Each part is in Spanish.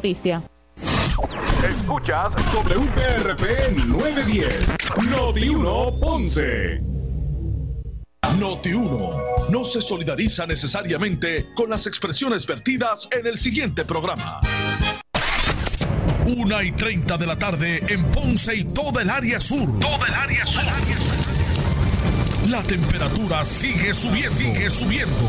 noticia. Escuchas WPRP 910, Noti 1 Ponce. Noti 1 no se solidariza necesariamente con las expresiones vertidas en el siguiente programa. Una y 30 de la tarde en Ponce y toda el área sur. Toda el área sur. La temperatura sigue subiendo. Sigue subiendo.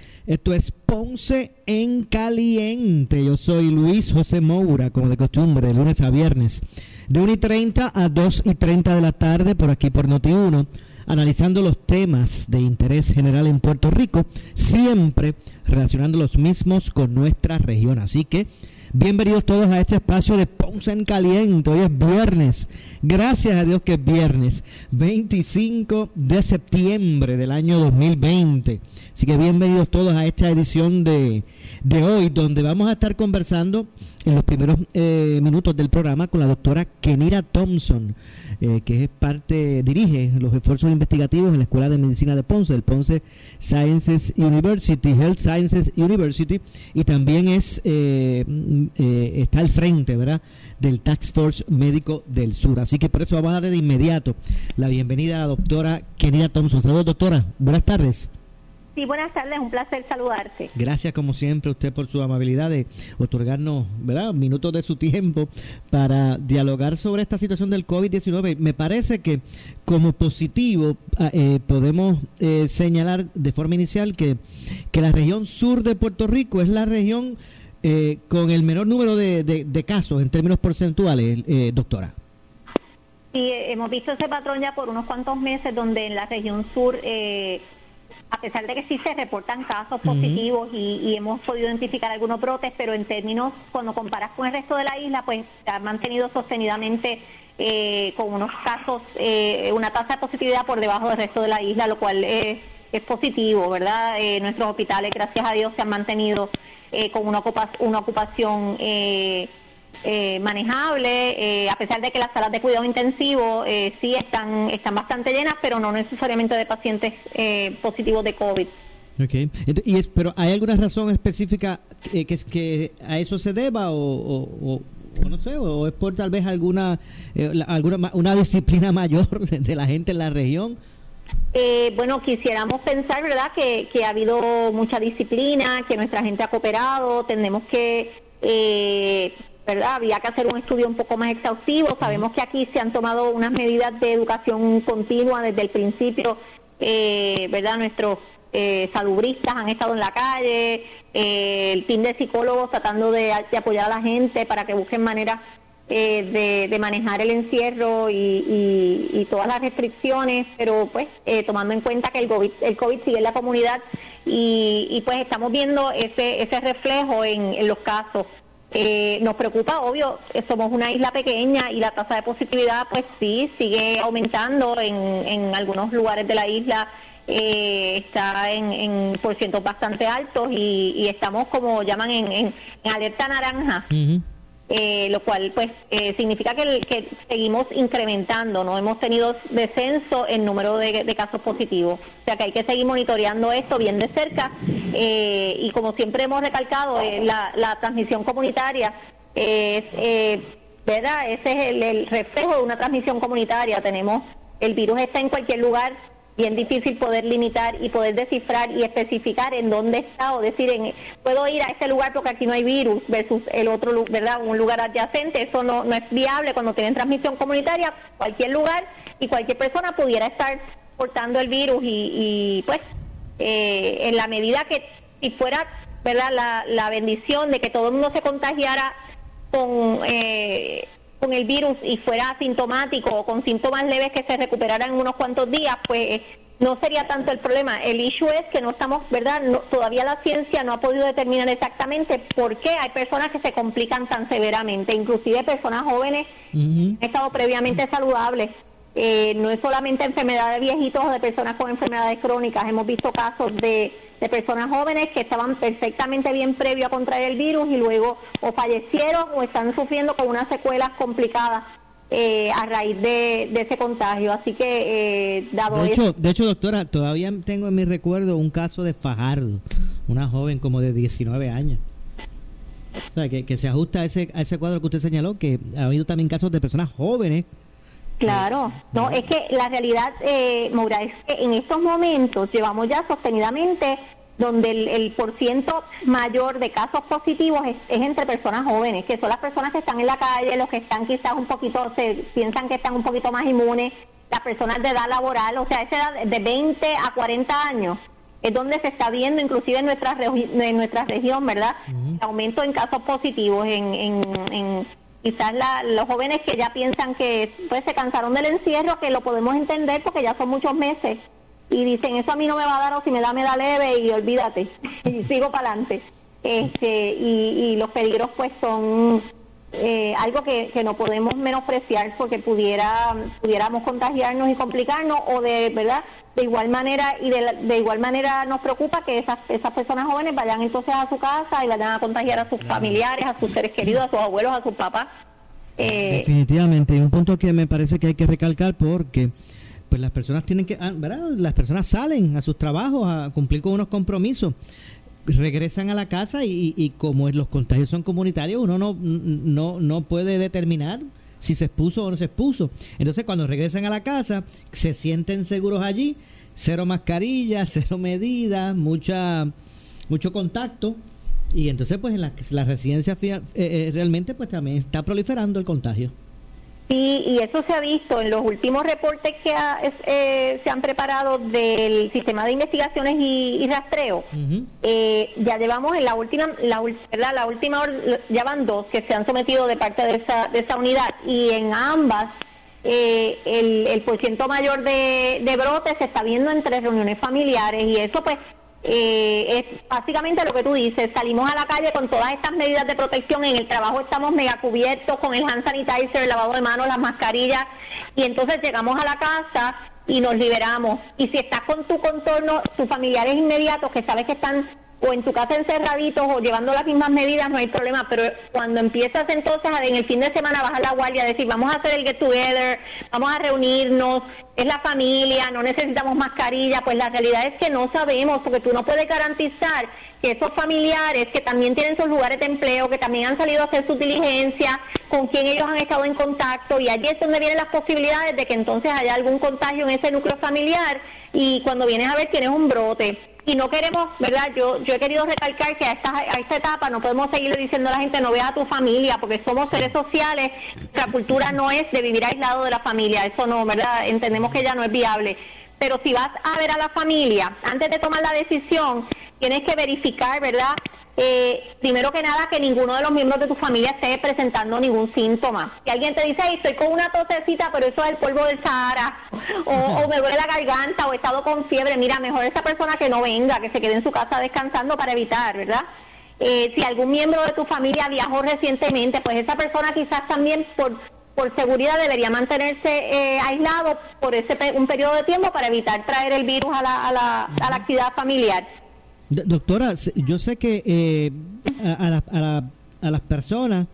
Esto es Ponce en Caliente. Yo soy Luis José Moura, como de costumbre, de lunes a viernes, de 1 y 30 a 2 y 30 de la tarde, por aquí por Noti1, analizando los temas de interés general en Puerto Rico, siempre relacionando los mismos con nuestra región. Así que Bienvenidos todos a este espacio de Ponce en Caliente. Hoy es viernes. Gracias a Dios que es viernes. 25 de septiembre del año 2020. Así que bienvenidos todos a esta edición de, de hoy, donde vamos a estar conversando en los primeros eh, minutos del programa con la doctora Kenira Thompson, eh, que es parte, dirige los esfuerzos investigativos en la Escuela de Medicina de Ponce, el Ponce Sciences University, Health Sciences University, y también es eh, está al frente, ¿verdad? del Tax Force Médico del Sur. Así que por eso vamos a darle de inmediato la bienvenida a la doctora Kenira Thompson. Saludos, doctora. Buenas tardes. Sí, buenas tardes, un placer saludarte. Gracias como siempre usted por su amabilidad de otorgarnos, ¿verdad?, minutos de su tiempo para dialogar sobre esta situación del COVID-19. Me parece que como positivo ah, eh, podemos eh, señalar de forma inicial que, que la región sur de Puerto Rico es la región eh, con el menor número de, de, casos en términos porcentuales, doctora. Sí, hemos visto ese patrón ya por unos cuantos meses donde en la región sur... Eh, a pesar de que sí se reportan casos positivos y, hemos podido identificar algunos brotes, pero en términos, cuando comparas con el resto de la isla, pues se ha mantenido sostenidamente eh, con unos casos, eh, una tasa de positividad por debajo del resto de la isla, lo cual es, es positivo, ¿verdad? Eh, nuestros hospitales, gracias a Dios, se han mantenido con una, una ocupación eh, manejable, eh, a pesar de que las salas de cuidado intensivo eh, sí están, están bastante llenas, pero no necesariamente de pacientes eh, positivos de COVID. Okay. Y es, pero ¿hay alguna razón específica que, que, que a eso se deba o, o, no sé, o es por tal vez alguna, alguna una disciplina mayor de la gente en la región? bueno, quisiéramos pensar, ¿verdad?, que, que ha habido mucha disciplina, que nuestra gente ha cooperado, tenemos que eh, ¿verdad? Había que hacer un estudio un poco más exhaustivo. Sabemos que aquí se han tomado unas medidas de educación continua desde el principio, eh, ¿verdad? Nuestros eh, salubristas han estado en la calle, eh, el team de psicólogos tratando de, apoyar a la gente para que busquen maneras eh, de, manejar el encierro y, todas las restricciones, pero pues tomando en cuenta que el COVID, el COVID sigue en la comunidad y, pues estamos viendo ese, ese reflejo en los casos. Eh, nos preocupa, obvio, somos una isla pequeña y la tasa de positividad, pues sí, sigue aumentando en, en algunos lugares de la isla. Eh, está en, en porcientos bastante altos y, estamos como llaman en, en, alerta naranja. Eh, lo cual pues eh, significa que, seguimos incrementando, no hemos tenido descenso en número de, casos positivos. O sea que hay que seguir monitoreando esto bien de cerca eh, y como siempre hemos recalcado, la, la, transmisión comunitaria es, ¿verdad? Ese es el, el reflejo de una transmisión comunitaria. Tenemos, el virus está en cualquier lugar, bien difícil poder limitar y poder descifrar y especificar en dónde está o decir en puedo ir a este lugar porque aquí no hay virus versus el otro verdad un lugar adyacente eso no no es viable cuando tienen transmisión comunitaria cualquier lugar y cualquier persona pudiera estar portando el virus y, pues eh, en la medida que si fuera verdad la, la bendición de que todo el mundo se contagiara con eh, con el virus y fuera asintomático o con síntomas leves que se recuperaran en unos cuantos días, pues no sería tanto el problema. El issue es que no estamos, ¿verdad? todavía la ciencia no ha podido determinar exactamente por qué hay personas que se complican tan severamente, inclusive personas jóvenes que han estado previamente saludables. Eh, no es solamente enfermedad de viejitos o de personas con enfermedades crónicas. Hemos visto casos de, de personas jóvenes que estaban perfectamente bien previo a contraer el virus y luego o fallecieron o están sufriendo con unas secuelas complicadas eh, a raíz de, ese contagio. Así que, eh, dado de hecho, de hecho, doctora, todavía tengo en mi recuerdo un caso de Fajardo, una joven como de 19 años. O sea, que, se ajusta a ese, a ese cuadro que usted señaló, que ha habido también casos de personas jóvenes. Claro, no, es que la realidad, eh, Moura, es que en estos momentos llevamos ya sostenidamente donde el, el por ciento mayor de casos positivos es, entre personas jóvenes, que son las personas que están en la calle, los que están quizás un poquito, se piensan que están un poquito más inmunes, las personas de edad laboral, o sea, esa edad de 20 a 40 años es donde se está viendo, inclusive en nuestra, en nuestra región, ¿verdad? Aumento en casos positivos, en, en, quizás los jóvenes que ya piensan que pues se cansaron del encierro, que lo podemos entender porque ya son muchos meses. Y dicen eso a mí no me va a dar o si me da me da leve y olvídate y sigo para adelante este y, los peligros pues son eh, algo que, que, no podemos menospreciar porque pudiera pudiéramos contagiarnos y complicarnos o de verdad de igual manera y de, de igual manera nos preocupa que esas esas personas jóvenes vayan entonces a su casa y vayan a contagiar a sus familiares a sus seres queridos a sus abuelos a sus papás. Eh, definitivamente un punto que me parece que hay que recalcar porque pues las personas tienen que, ah, ¿verdad? Las personas salen a sus trabajos a cumplir con unos compromisos, regresan a la casa y, y como los contagios son comunitarios, uno no, no, no puede determinar si se expuso o no se expuso. Entonces cuando regresan a la casa, se sienten seguros allí, cero mascarilla, cero medidas, mucha, mucho contacto. Y entonces pues en la, la residencia eh, eh, realmente pues también está proliferando el contagio. Sí, y eso se ha visto en los últimos reportes que eh, se han preparado del sistema de investigaciones y, rastreo. Eh, ya llevamos en la última, la, la última, ya van dos que se han sometido de parte de esa, de esa unidad. Y en ambas eh, el, el porciento mayor de, de brotes se está viendo entre reuniones familiares y eso pues eh, es básicamente lo que tú dices, salimos a la calle con todas estas medidas de protección, en el trabajo estamos mega cubiertos con el hand sanitizer, el lavado de manos, las mascarillas, y entonces llegamos a la casa y nos liberamos. Y si estás con tu contorno, tus familiares inmediatos que sabes que están o en tu casa encerraditos o llevando las mismas medidas, no hay problema, pero cuando empiezas entonces en el fin de semana bajar la guardia, decir, vamos a hacer el get together, vamos a reunirnos, es la familia, no necesitamos mascarilla, pues la realidad es que no sabemos, porque tú no puedes garantizar que esos familiares que también tienen sus lugares de empleo, que también han salido a hacer su diligencia, con quien ellos han estado en contacto, y allí es donde vienen las posibilidades de que entonces haya algún contagio en ese núcleo familiar, y cuando vienes a ver tienes un brote y no queremos, ¿verdad? Yo yo he querido recalcar que a esta, a esta etapa no podemos seguir diciendo a la gente no vea a tu familia, porque somos seres sociales, nuestra cultura no es de vivir aislado de la familia, eso no, ¿verdad? Entendemos que ya no es viable. Pero si vas a ver a la familia, antes de tomar la decisión, tienes que verificar, ¿verdad? Eh, primero que nada, que ninguno de los miembros de tu familia esté presentando ningún síntoma. Si alguien te dice, estoy con una tosecita, pero eso es el polvo del Sahara, o, me duele la garganta, o he estado con fiebre, mira, mejor esa persona que no venga, que se quede en su casa descansando para evitar, ¿verdad? Eh, si algún miembro de tu familia viajó recientemente, pues esa persona quizás también por por seguridad debería mantenerse eh, aislado por ese un periodo de tiempo para evitar traer el virus a la, a la, a la actividad familiar. Doctora, yo sé que eh, a, a, las personas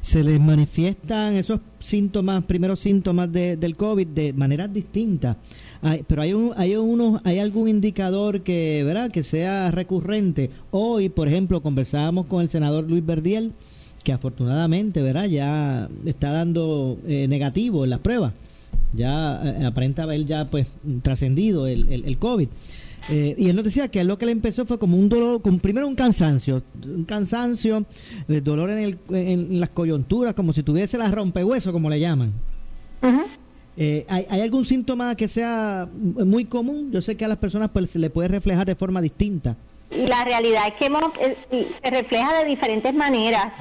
se les manifiestan esos síntomas, primeros síntomas de, del COVID de maneras distintas. pero hay un, hay unos, hay algún indicador que, ¿verdad? que sea recurrente. Hoy, por ejemplo, conversábamos con el senador Luis Verdiel, que afortunadamente, ¿verdad? ya está dando eh, negativo en las pruebas. Ya eh, aparenta haber ya pues trascendido el, el, el COVID. Eh, y él nos decía que lo que le empezó fue como un dolor, como primero un cansancio, un cansancio, el dolor en, el, en las coyunturas, como si tuviese la rompehueso, como le llaman. Eh, ¿hay, ¿hay, algún síntoma que sea muy común? Yo sé que a las personas pues, se le puede reflejar de forma distinta. La realidad es que eh, se refleja de diferentes maneras.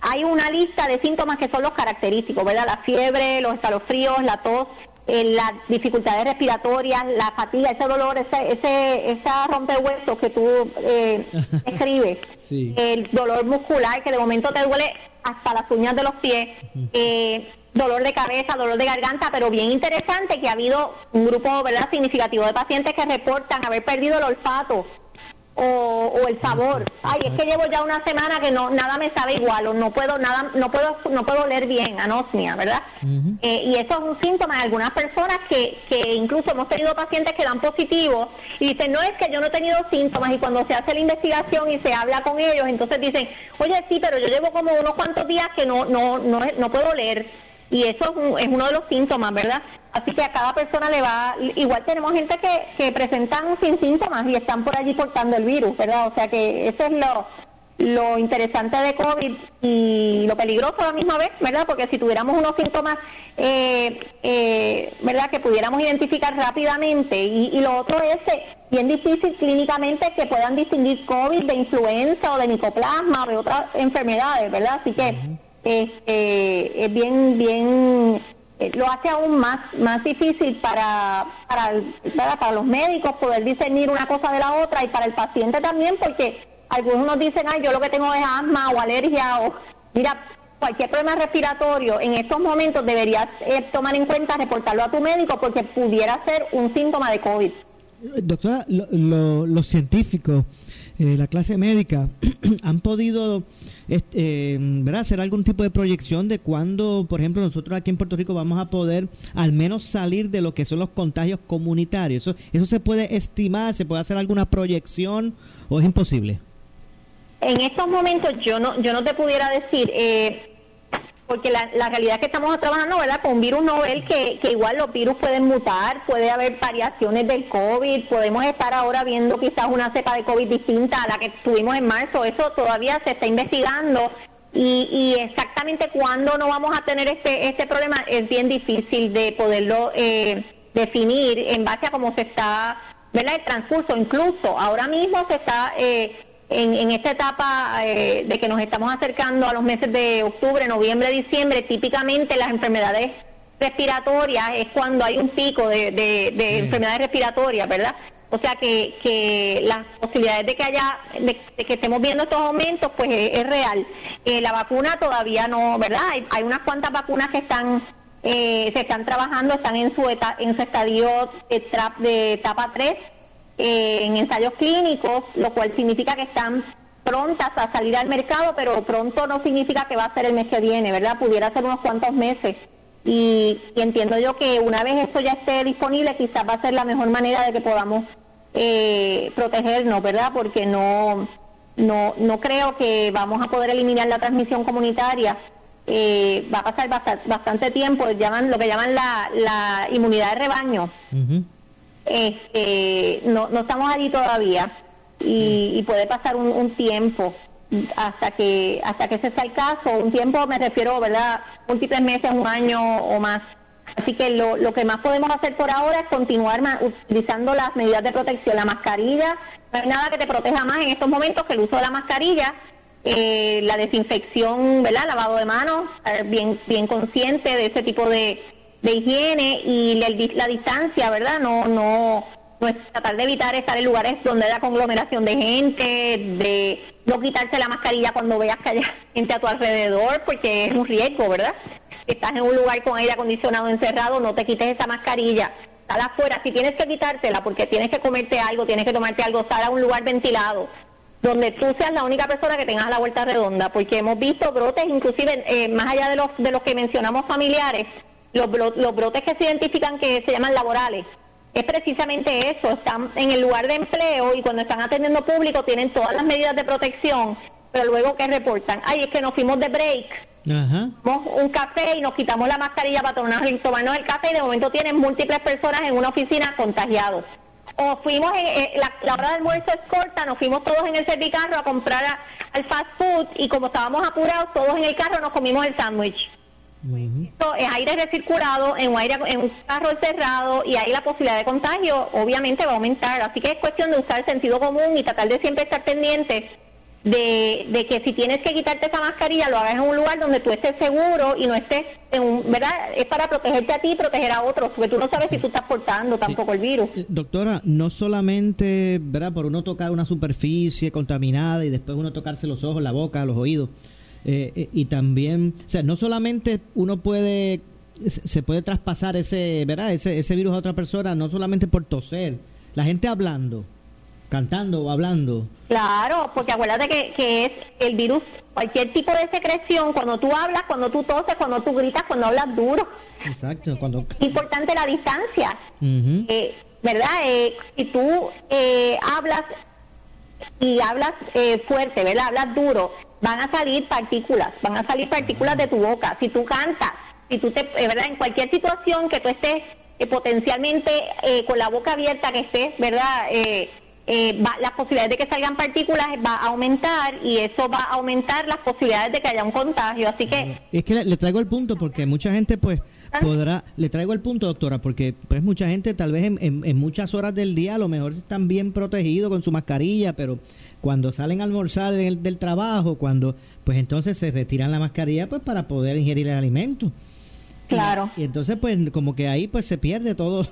hay una lista de síntomas que son los característicos, ¿verdad? La fiebre, los escalofríos, la tos, eh, las dificultades respiratorias, la fatiga, ese dolor, ese, ese esa rompehuesos que tú eh, escribes, el dolor muscular que de momento te duele hasta las uñas de los pies, eh, dolor de cabeza, dolor de garganta, pero bien interesante que ha habido un grupo verdad significativo de pacientes que reportan haber perdido el olfato, o, el sabor. Ay, es que llevo ya una semana que no nada me sabe igual o no puedo nada no puedo no puedo leer bien, anosmia, ¿verdad? Eh, y eso es un síntoma de algunas personas que, que incluso hemos tenido pacientes que dan positivo y dicen, no es que yo no he tenido síntomas y cuando se hace la investigación y se habla con ellos, entonces dicen, oye, sí, pero yo llevo como unos cuantos días que no no no, no puedo leer y eso es, uno de los síntomas, ¿verdad? Así que a cada persona le va, igual tenemos gente que, que presentan sin síntomas y están por allí portando el virus, ¿verdad? O sea que eso es lo, lo interesante de COVID y lo peligroso a la misma vez, ¿verdad? Porque si tuviéramos unos síntomas, eh, eh, ¿verdad? Que pudiéramos identificar rápidamente. Y, lo otro es eh, bien difícil clínicamente que puedan distinguir COVID de influenza o de micoplasma o de otras enfermedades, ¿verdad? Así que este, es bien, bien, eh, lo hace aún más, más difícil para, para, para los médicos poder discernir una cosa de la otra y para el paciente también, porque algunos nos dicen, ay, yo lo que tengo es asma o alergia o, mira, cualquier problema respiratorio, en estos momentos deberías eh, tomar en cuenta, reportarlo a tu médico porque pudiera ser un síntoma de COVID. Doctora, los científicos, eh, la clase médica, han podido este, hacer algún tipo de proyección de cuándo, por ejemplo, nosotros aquí en Puerto Rico vamos a poder al menos salir de lo que son los contagios comunitarios. ¿Eso, eso se puede estimar? ¿Se puede hacer alguna proyección o es imposible? En estos momentos yo no, yo no te pudiera decir, eh, porque la, la, realidad es que estamos trabajando, ¿verdad?, con virus novel que, que igual los virus pueden mutar, puede haber variaciones del COVID, podemos estar ahora viendo quizás una cepa de COVID distinta a la que tuvimos en marzo, eso todavía se está investigando y, y exactamente cuándo no vamos a tener este, este problema es bien difícil de poderlo eh, definir en base a cómo se está, ¿verdad?, el transcurso, incluso ahora mismo se está... Eh, en, esta etapa eh, de que nos estamos acercando a los meses de octubre, noviembre, diciembre, típicamente las enfermedades respiratorias es cuando hay un pico de, enfermedades respiratorias, ¿verdad? O sea que, que las posibilidades de que haya, de, que estemos viendo estos aumentos, pues es, real. Eh, la vacuna todavía no, ¿verdad? Hay, unas cuantas vacunas que están, eh, se están trabajando, están en su, en su estadio de etapa 3 eh, en ensayos clínicos, lo cual significa que están prontas a salir al mercado, pero pronto no significa que va a ser el mes que viene, ¿verdad? Pudiera ser unos cuantos meses. Y, entiendo yo que una vez esto ya esté disponible, quizás va a ser la mejor manera de que podamos eh, protegernos, ¿verdad? Porque no, no, no creo que vamos a poder eliminar la transmisión comunitaria. Eh, va a pasar bastante, tiempo, llaman lo que llaman la, la inmunidad de rebaño este, no, no estamos allí todavía y, puede pasar un, tiempo hasta que hasta que se sea el caso. Un tiempo me refiero, ¿verdad? Múltiples meses, un año o más. Así que lo, lo que más podemos hacer por ahora es continuar utilizando las medidas de protección. La mascarilla, no hay nada que te proteja más en estos momentos que el uso de la mascarilla. Eh, la desinfección, ¿verdad? Lavado de manos, bien, bien consciente de ese tipo de, de higiene y la, distancia, ¿verdad? No, no, no es tratar de evitar estar en lugares donde haya conglomeración de gente, de no quitarse la mascarilla cuando veas que haya gente a tu alrededor, porque es un riesgo, ¿verdad? Estás en un lugar con aire acondicionado encerrado, no te quites esa mascarilla. Sal afuera, si tienes que quitártela porque tienes que comerte algo, tienes que tomarte algo, sal a un lugar ventilado, donde tú seas la única persona que tengas la vuelta redonda, porque hemos visto brotes, inclusive eh, más allá de los, de los que mencionamos familiares, los, los brotes que se identifican que se llaman laborales, es precisamente eso, están en el lugar de empleo y cuando están atendiendo público tienen todas las medidas de protección, pero luego que reportan, ay, es que nos fuimos de break, Ajá. un café y nos quitamos la mascarilla para tomarnos el café y de momento tienen múltiples personas en una oficina contagiados. O fuimos, en, la, hora de almuerzo es corta, nos fuimos todos en el servicarro a comprar al fast food y como estábamos apurados, todos en el carro nos comimos el sándwich es aire recirculado en un, aire, en un carro cerrado y ahí la posibilidad de contagio obviamente va a aumentar. Así que es cuestión de usar el sentido común y tratar de siempre estar pendiente de, de, que si tienes que quitarte esa mascarilla, lo hagas en un lugar donde tú estés seguro y no estés en un, ¿verdad? Es para protegerte a ti y proteger a otros, porque tú no sabes si tú estás portando tampoco el virus. Eh, doctora, no solamente, ¿verdad? Por uno tocar una superficie contaminada y después uno tocarse los ojos, la boca, los oídos, eh, eh, y también, o sea, no solamente uno puede, se puede traspasar ese, ¿verdad? Ese, ese virus a otra persona, no solamente por toser, la gente hablando cantando o hablando. Claro, porque acuérdate que, que es el virus, cualquier tipo de secreción, cuando tú hablas, cuando tú toses, cuando tú gritas, cuando hablas duro. Exacto, cuando... Importante la distancia, eh, ¿verdad? Eh, si tú eh, hablas y hablas fuerte, ¿verdad? Hablas duro, van a salir partículas, van a salir partículas de tu boca. Si tú cantas, si tú te, ¿verdad? En cualquier situación que tú estés potencialmente con la boca abierta, que estés, ¿verdad? eh, va, las posibilidades de que salgan partículas va a aumentar y eso va a aumentar las posibilidades de que haya un contagio. Así que... Es que le, traigo el punto porque mucha gente pues ah. podrá, le traigo el punto doctora, porque pues mucha gente tal vez en, en, muchas horas del día a lo mejor están bien protegidos con su mascarilla, pero cuando salen a almorzar del trabajo, cuando pues entonces se retiran la mascarilla pues para poder ingerir el alimento. Claro. Y, entonces, pues, como que ahí pues se pierde todo,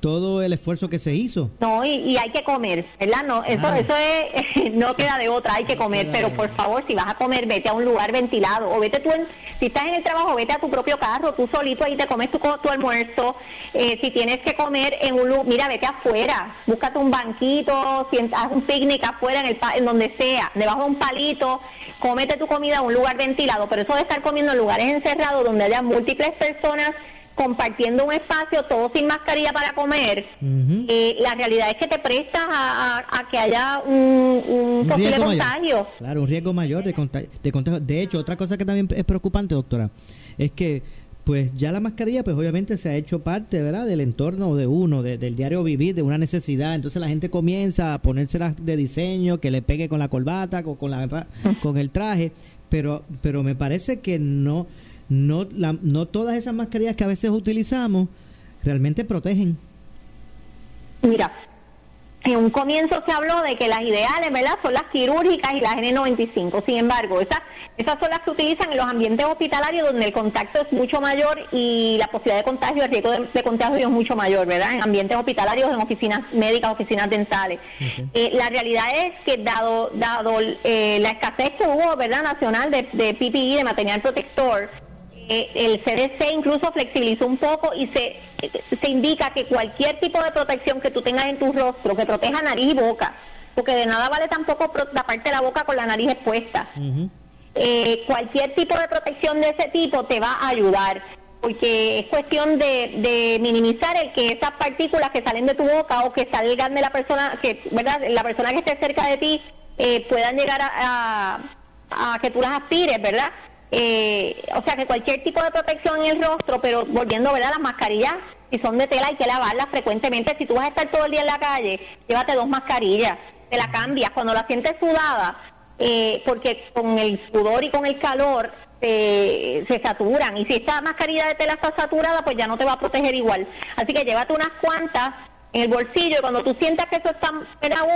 todo el esfuerzo que se hizo. No, y, hay que comer, ¿verdad? No, eso, eso es, no queda de otra, hay que comer. Pero por favor, si vas a comer, vete a un lugar ventilado o vete tú, en, si estás en el trabajo, vete a tu propio carro, tú solito ahí te comes tu, tu almuerzo. Eh, si tienes que comer en un lugar, mira, vete afuera, búscate un banquito, si haz un picnic afuera en, el, en donde sea, debajo de un palito, cómete tu comida en un lugar ventilado. Pero eso de estar comiendo en lugares encerrados donde haya múltiples personas compartiendo un espacio, todo sin mascarilla para comer, eh, la realidad es que te prestas a, que haya un, posible contagio. Claro, un riesgo mayor de, contagio, de De hecho, otra cosa que también es preocupante, doctora, es que pues ya la mascarilla pues obviamente se ha hecho parte verdad del entorno de uno del diario vivir de una necesidad. Entonces la gente comienza a ponérselas de diseño que le pegue con la corbata con, con la con el traje pero pero me parece que no no, la, no todas esas mascarillas que a veces utilizamos realmente protegen. Mira, en un comienzo se habló de que las ideales, ¿verdad?, son las quirúrgicas y las N95. Sin embargo, esas, esas son las que utilizan en los ambientes hospitalarios donde el contacto es mucho mayor y la posibilidad de contagio, el riesgo de, contagio es mucho mayor, ¿verdad?, en ambientes hospitalarios, en oficinas médicas, oficinas dentales. Eh, la realidad es que dado, dado eh, la escasez que hubo, ¿verdad?, nacional de, de PPI, de material protector, eh, el CDC incluso flexibilizó un poco y se, se indica que cualquier tipo de protección que tú tengas en tu rostro, que proteja nariz y boca, porque de nada vale tampoco parte de la boca con la nariz expuesta. Eh, cualquier tipo de protección de ese tipo te va a ayudar, porque es cuestión de, minimizar el que esas partículas que salen de tu boca o que salgan de la persona, que verdad la persona que esté cerca de ti, eh, puedan llegar a, a que tú las aspires, ¿verdad? Eh, o sea que cualquier tipo de protección en el rostro, pero volviendo ¿verdad? las mascarillas, si son de tela hay que lavarlas frecuentemente. Si tú vas a estar todo el día en la calle, llévate dos mascarillas, te la cambias cuando la sientes sudada, eh, porque con el sudor y con el calor se saturan. Y si esta mascarilla de tela está saturada, pues ya no te va a proteger igual. Así que llévate unas cuantas en el bolsillo y cuando tú sientas que eso está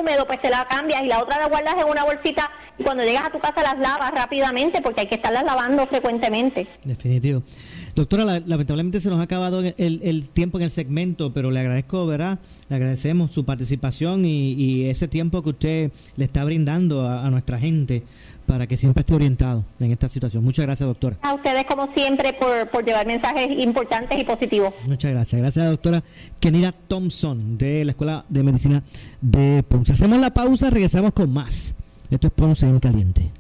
húmedo, pues te la cambias y la otra la guardas en una bolsita y cuando llegas a tu casa las lavas rápidamente porque hay que estarlas lavando frecuentemente. Definitivo. Doctora, lamentablemente se nos ha acabado el, tiempo en el segmento, pero le agradezco, ¿verdad? Le agradecemos su participación y, ese tiempo que usted le está brindando a nuestra gente para que siempre esté orientado en esta situación. Muchas gracias, doctora. A ustedes, como siempre, por, por llevar mensajes importantes y positivos. Muchas gracias. Gracias, doctora Kenira Thompson, de la Escuela de Medicina de Ponce. Hacemos la pausa, regresamos con más. Esto es Ponce en Caliente.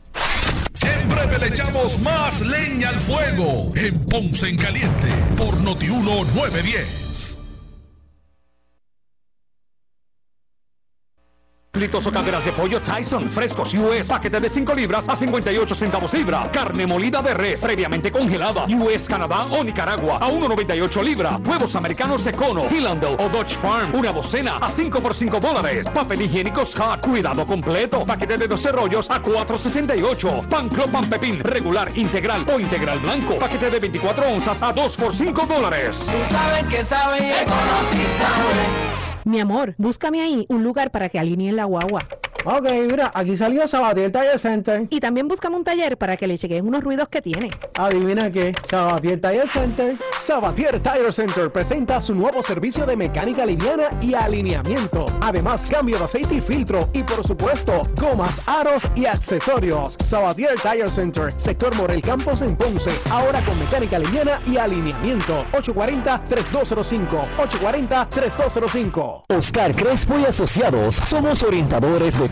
Siempre le echamos más leña al fuego en Ponce en Caliente por Notiuno 910. Litos o caderas de pollo Tyson, frescos US, paquete de 5 libras a 58 centavos libra. Carne molida de res, previamente congelada, US, Canadá o Nicaragua, a 1.98 libra. Huevos americanos Econo, Hillandel o Dodge Farm, una docena a 5 por 5 dólares. Papel higiénico Scott, cuidado completo, paquete de 12 rollos a 4.68. Pan Pan Pepín, regular, integral o integral blanco, paquete de 24 onzas a 2 por 5 dólares. Tú que sabe, Mi amor, búscame ahí un lugar para que alineen la guagua. Ok, mira, aquí salió Sabatier Tire Center. Y también buscamos un taller para que le chequeen unos ruidos que tiene. Adivina qué, Sabatier Tire Center. Sabatier Tire Center presenta su nuevo servicio de mecánica liviana y alineamiento. Además, cambio de aceite y filtro. Y por supuesto, gomas, aros y accesorios. Sabatier Tire Center, sector Morel Campos en Ponce. Ahora con mecánica liviana y alineamiento. 840-3205. 840-3205. Oscar Crespo y Asociados. Somos orientadores de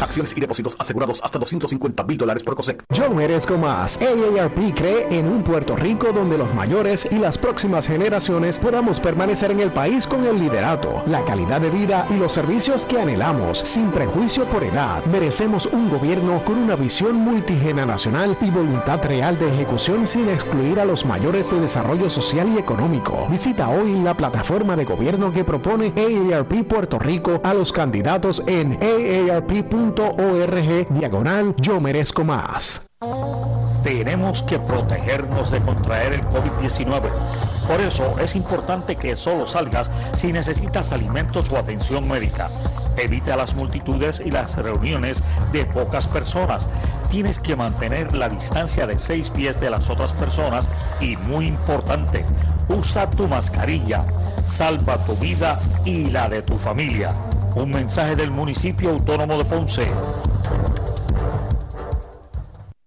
Acciones y depósitos asegurados hasta 250 mil dólares por COSEC. Yo merezco más. AARP cree en un Puerto Rico donde los mayores y las próximas generaciones podamos permanecer en el país con el liderato, la calidad de vida y los servicios que anhelamos, sin prejuicio por edad. Merecemos un gobierno con una visión multigeneracional y voluntad real de ejecución sin excluir a los mayores de desarrollo social y económico. Visita hoy la plataforma de gobierno que propone AARP Puerto Rico a los candidatos en aarp.org diagonal yo merezco más. Tenemos que protegernos de contraer el COVID-19. Por eso es importante que solo salgas si necesitas alimentos o atención médica. Evita las multitudes y las reuniones de pocas personas. Tienes que mantener la distancia de 6 pies de las otras personas y muy importante, usa tu mascarilla. Salva tu vida y la de tu familia. Un mensaje del municipio autónomo de Ponce.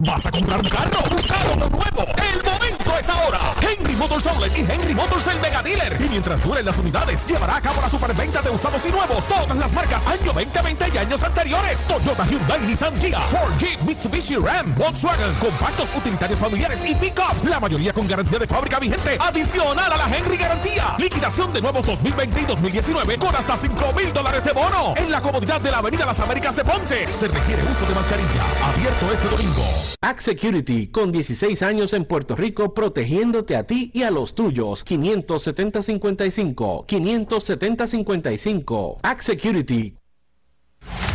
¿Vas a comprar un carro? ¿Un carro nuevo? ¡El momento es ahora! Henry Motors Outlet y Henry Motors el Mega Dealer. Y mientras duren las unidades, llevará a cabo la superventa de usados y nuevos. Todas las marcas año 2020 y años anteriores. Toyota, Hyundai, Nissan, Kia, Ford, Jeep, Mitsubishi, Ram, Volkswagen, compactos, utilitarios familiares y pickups. La mayoría con garantía de fábrica vigente. Adicional a la Henry Garantía. Liquidación de nuevos 2020 y 2019 con hasta 5 mil dólares de bono. En la comodidad de la Avenida Las Américas de Ponce. Se requiere uso de mascarilla. Abierto este domingo. Act Security, con 16 años en Puerto Rico, protegiéndote a ti y a los tuyos. 570-55. 570-55. Act Security.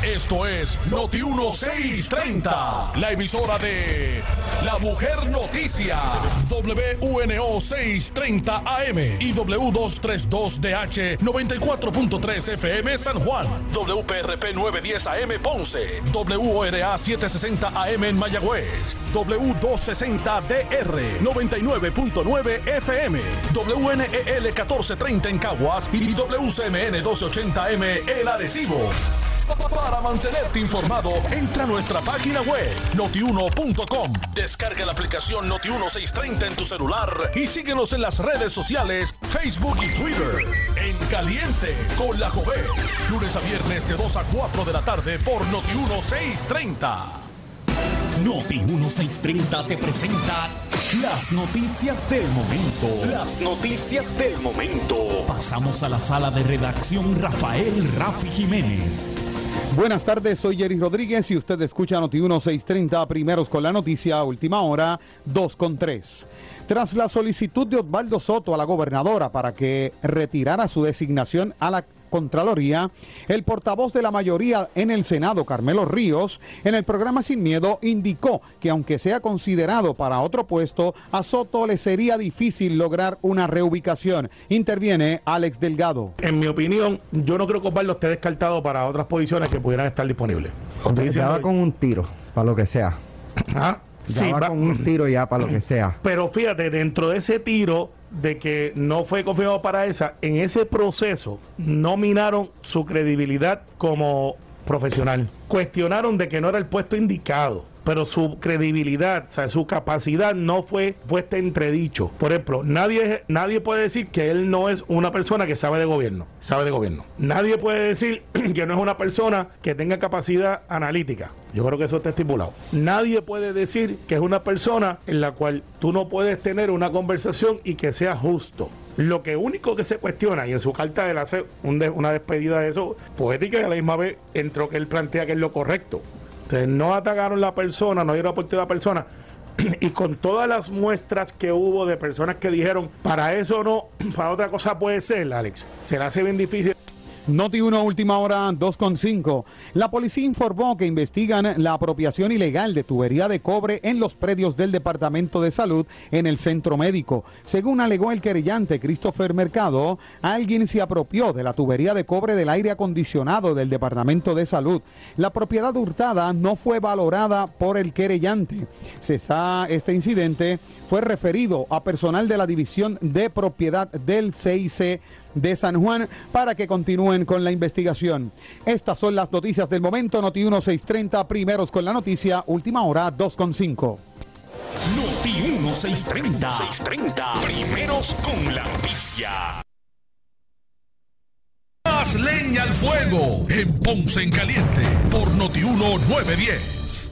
Esto es Noti 1630, la emisora de La Mujer Noticia, WUNO 630 AM y W232DH 94.3 FM San Juan, WPRP 910 AM Ponce, WORA 760 AM en Mayagüez, W260DR 99.9 FM, WNEL 1430 en Caguas y WCMN 1280M El Arecibo. Para mantenerte informado, entra a nuestra página web notiuno.com. Descarga la aplicación Noti1630 en tu celular y síguenos en las redes sociales, Facebook y Twitter. En Caliente con la Joven. Lunes a viernes de 2 a 4 de la tarde por Noti1630. Noti 1630 te presenta Las noticias del momento. Las noticias del momento. Pasamos a la sala de redacción Rafael Rafi Jiménez. Buenas tardes, soy Jerry Rodríguez y usted escucha Noti 1630, primeros con la noticia, última hora, 2 con 3. Tras la solicitud de Osvaldo Soto a la gobernadora para que retirara su designación a la Contraloría, el portavoz de la mayoría en el Senado, Carmelo Ríos, en el programa Sin Miedo indicó que aunque sea considerado para otro puesto, a Soto le sería difícil lograr una reubicación. Interviene Alex Delgado. En mi opinión, yo no creo que Osvaldo esté descartado para otras posiciones que pudieran estar disponibles. Con un tiro, para lo que sea. Ah, Ya sí, va va- con un tiro ya para lo que sea. Pero fíjate, dentro de ese tiro de que no fue confirmado para esa, en ese proceso no minaron su credibilidad como profesional. Cuestionaron de que no era el puesto indicado. Pero su credibilidad, o sea, su capacidad no fue puesta en entredicho. Por ejemplo, nadie, nadie puede decir que él no es una persona que sabe de gobierno. Sabe de gobierno. Nadie puede decir que no es una persona que tenga capacidad analítica. Yo creo que eso está estipulado. Nadie puede decir que es una persona en la cual tú no puedes tener una conversación y que sea justo. Lo que único que se cuestiona, y en su carta él hace un de- una despedida de eso poética y a la misma vez entró que él plantea que es lo correcto. Entonces no atacaron la persona, no dieron oportunidad a la persona. Y con todas las muestras que hubo de personas que dijeron, para eso no, para otra cosa puede ser, Alex, se le hace bien difícil. Noti 1, última hora, 2.5. La policía informó que investigan la apropiación ilegal de tubería de cobre en los predios del Departamento de Salud en el centro médico. Según alegó el querellante Christopher Mercado, alguien se apropió de la tubería de cobre del aire acondicionado del Departamento de Salud. La propiedad hurtada no fue valorada por el querellante. Cesa- este incidente fue referido a personal de la División de Propiedad del CIC de San Juan para que continúen con la investigación. Estas son las noticias del momento. Noti 1630, primeros con la noticia, última hora 2.5. Noti 1630. 630. Primeros con la noticia. Más leña al fuego en Ponce en Caliente por Notiuno 910.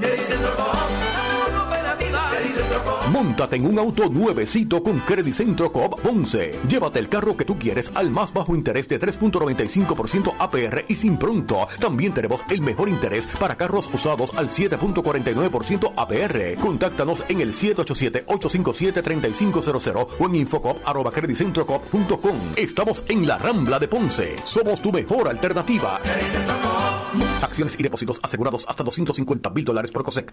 He's in the ball. Móntate en un auto nuevecito con Credit Centro Coop Ponce. Llévate el carro que tú quieres al más bajo interés de 3.95% APR y sin pronto. También tenemos el mejor interés para carros usados al 7.49% APR. Contáctanos en el 787-857-3500 o en infocop.creditcentrocop.com. Estamos en la Rambla de Ponce. Somos tu mejor alternativa. Acciones y depósitos asegurados hasta 250 mil dólares por COSEC.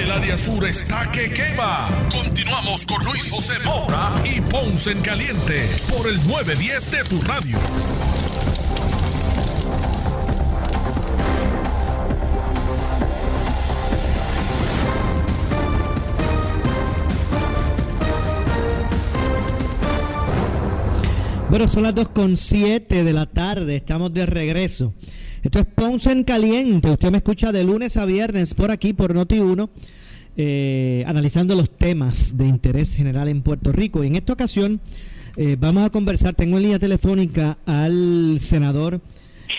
El área sur está que quema. Continuamos con Luis José Moura y Ponce en Caliente por el 910 de tu radio. Bueno, son las 2.7 de la tarde, estamos de regreso. Esto es Ponce en Caliente. Usted me escucha de lunes a viernes por aquí, por Noti1, eh, analizando los temas de interés general en Puerto Rico. Y en esta ocasión eh, vamos a conversar, tengo en línea telefónica al senador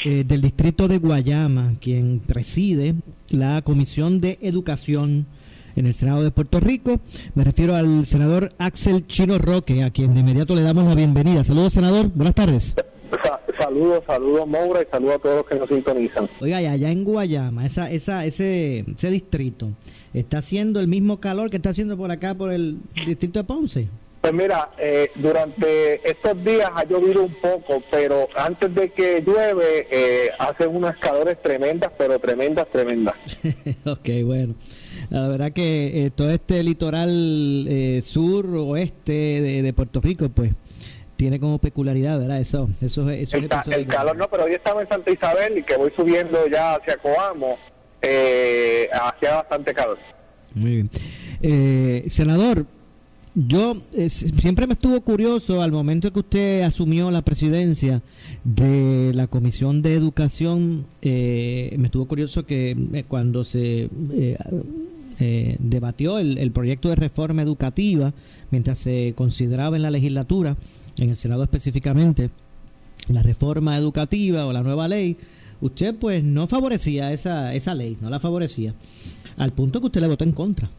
eh, del distrito de Guayama, quien preside la Comisión de Educación en el Senado de Puerto Rico. Me refiero al senador Axel Chino Roque, a quien de inmediato le damos la bienvenida. Saludos, senador. Buenas tardes. Saludos, saludos, Moura, y saludos a todos los que nos sintonizan. Oiga, allá en Guayama, esa, esa, ese, ese distrito, ¿está haciendo el mismo calor que está haciendo por acá, por el distrito de Ponce? Pues mira, eh, durante estos días ha llovido un poco, pero antes de que llueve, eh, hacen unas calores tremendas, pero tremendas, tremendas. ok, bueno. La verdad que eh, todo este litoral eh, sur oeste de, Puerto Rico, pues tiene como peculiaridad, ¿verdad? Eso, eso, eso el, el calor no, pero hoy estamos en Santa Isabel y que voy subiendo ya hacia Coamo, eh, hacía bastante calor. Muy bien. Eh, senador, yo siempre me estuvo curioso al momento que usted asumió la presidencia de la Comisión de Educación, me estuvo curioso que cuando se eh, debatió el, proyecto de reforma educativa mientras se consideraba en la legislatura, en el Senado específicamente, la reforma educativa o la nueva ley, usted pues no favorecía esa, esa ley, no la favorecía, al punto que usted le votó en contra.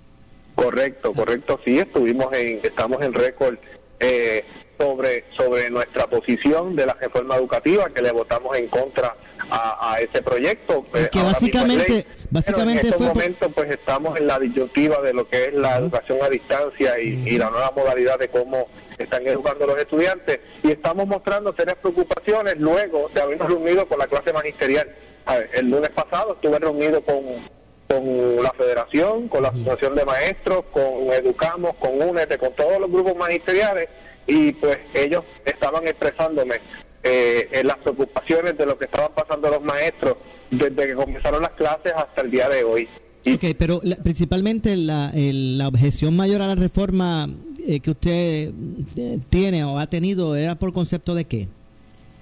Correcto, correcto, sí, estuvimos en, estamos en récord eh, sobre, sobre nuestra posición de la reforma educativa, que le votamos en contra a, ese proyecto. Pues, que básicamente, básicamente en estos momentos pues estamos en la disyuntiva de lo que es la educación a distancia y, la nueva modalidad de cómo están educando los estudiantes y estamos mostrando serias preocupaciones luego de habernos reunido con la clase magisterial. el lunes pasado estuve reunido con, con la federación, con la asociación de maestros, con Educamos, con UNED, con todos los grupos magisteriales y pues ellos estaban expresándome eh, las preocupaciones de lo que estaban pasando los maestros desde que comenzaron las clases hasta el día de hoy. ok, pero principalmente la, la objeción mayor a la reforma eh, que usted eh, tiene o ha tenido era por concepto de qué?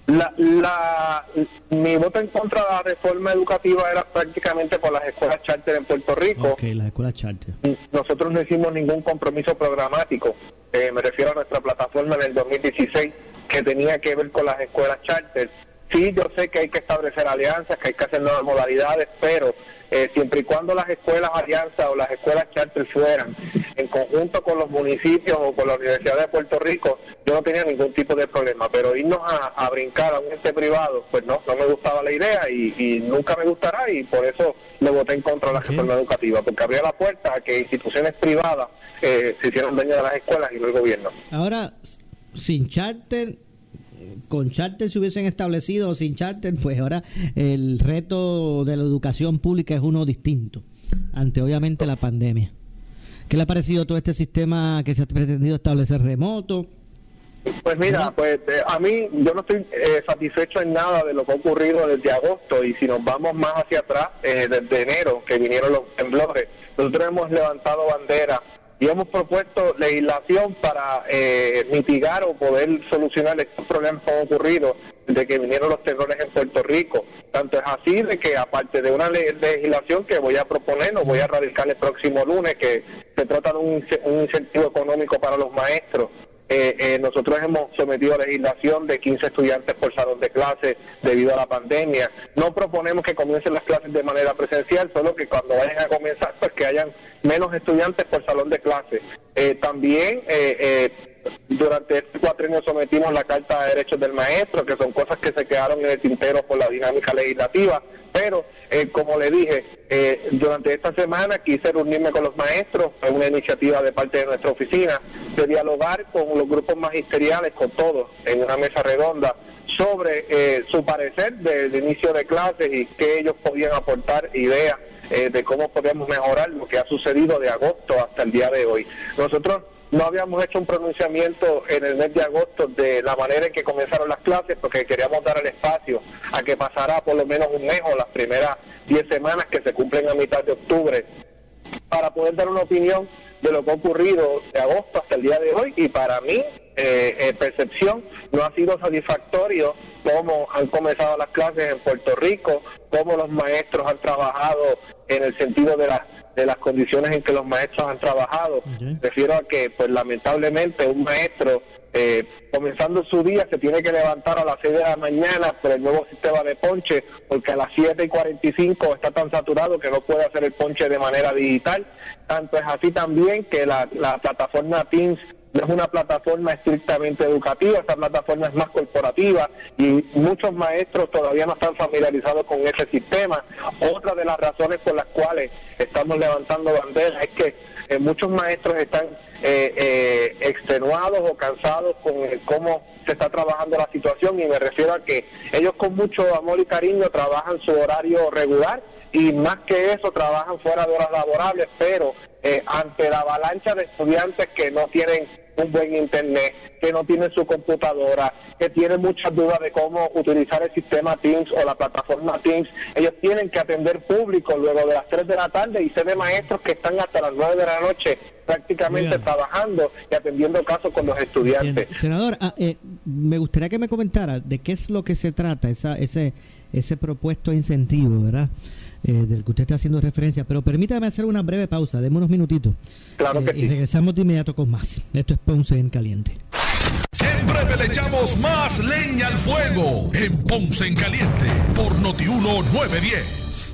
La, la, mi voto en contra de la reforma educativa era prácticamente por las escuelas charter en Puerto Rico. Ok, las escuelas charter. Nosotros no hicimos ningún compromiso programático. me refiero a nuestra plataforma en el 2016 que tenía que ver con las escuelas charter. Sí, yo sé que hay que establecer alianzas, que hay que hacer nuevas modalidades, pero eh, siempre y cuando las escuelas alianzas o las escuelas charter fueran en conjunto con los municipios o con la Universidad de Puerto Rico, yo no tenía ningún tipo de problema. Pero irnos a, brincar a un ente privado, pues no, no me gustaba la idea y, nunca me gustará y por eso le voté en contra de la reforma educativa, porque abría la puerta a que instituciones privadas eh, se hicieran dueñas de las escuelas y no el gobierno. Ahora, sin charter con charter se hubiesen establecido o sin charter, pues ahora el reto de la educación pública es uno distinto, ante obviamente la pandemia. ¿Qué le ha parecido todo este sistema que se ha pretendido establecer remoto? Pues mira, pues eh, a mí yo no estoy eh, satisfecho en nada de lo que ha ocurrido desde agosto y si nos vamos más hacia atrás, eh, desde enero que vinieron los temblores, nosotros hemos levantado bandera y hemos propuesto legislación para eh, mitigar o poder solucionar estos problemas que han ocurrido de que vinieron los terrores en Puerto Rico. Tanto es así de que aparte de una legislación que voy a proponer, nos voy a radicar el próximo lunes, que se trata de un, un incentivo económico para los maestros eh, eh, nosotros hemos sometido a legislación de 15 estudiantes por salón de clase debido a la pandemia. No proponemos que comiencen las clases de manera presencial, solo que cuando vayan a comenzar, pues que hayan menos estudiantes por salón de clase. Eh, también durante este cuatrenio sometimos la Carta de Derechos del Maestro, que son cosas que se quedaron en el tintero por la dinámica legislativa. Pero, eh, como le dije, eh, durante esta semana quise reunirme con los maestros, es una iniciativa de parte de nuestra oficina, de dialogar con los grupos magisteriales, con todos, en una mesa redonda, sobre eh, su parecer del inicio de clases y que ellos podían aportar ideas eh, de cómo podemos mejorar lo que ha sucedido de agosto hasta el día de hoy. Nosotros no habíamos hecho un pronunciamiento en el mes de agosto de la manera en que comenzaron las clases porque queríamos dar el espacio a que pasara por lo menos un mes o las primeras 10 semanas que se cumplen a mitad de octubre. Para poder dar una opinión de lo que ha ocurrido de agosto hasta el día de hoy y para mí eh, percepción no ha sido satisfactorio cómo han comenzado las clases en Puerto Rico, cómo los maestros han trabajado en el sentido de las de las condiciones en que los maestros han trabajado. Refiero a que, pues lamentablemente, un maestro eh, comenzando su día se tiene que levantar a las 6 de la mañana por el nuevo sistema de ponche, porque a las 7 y 45 está tan saturado que no puede hacer el ponche de manera digital. Tanto es así también que la, la plataforma Teams no es una plataforma estrictamente educativa, esta plataforma es más corporativa y muchos maestros todavía no están familiarizados con ese sistema. Otra de las razones por las cuales estamos levantando banderas es que eh, muchos maestros están eh, eh, extenuados o cansados con cómo se está trabajando la situación y me refiero a que ellos con mucho amor y cariño trabajan su horario regular y más que eso trabajan fuera de horas laborables, pero ante la avalancha de estudiantes que no tienen un buen internet, que no tienen su computadora, que tienen muchas dudas de cómo utilizar el sistema Teams o la plataforma Teams. Ellos tienen que atender público luego de las 3 de la tarde y sé de maestros que están hasta las 9 de la noche prácticamente trabajando y atendiendo casos con los estudiantes. Senador, ah, eh, me gustaría que me comentara de qué es lo que se trata esa, ese, ese propuesto incentivo, ¿verdad? Eh, del que usted está haciendo referencia, pero permítame hacer una breve pausa, demos unos minutitos. Claro que eh, Y regresamos de inmediato con más. Esto es Ponce en Caliente. Siempre le echamos más leña al fuego en Ponce en Caliente por Notiuno 910.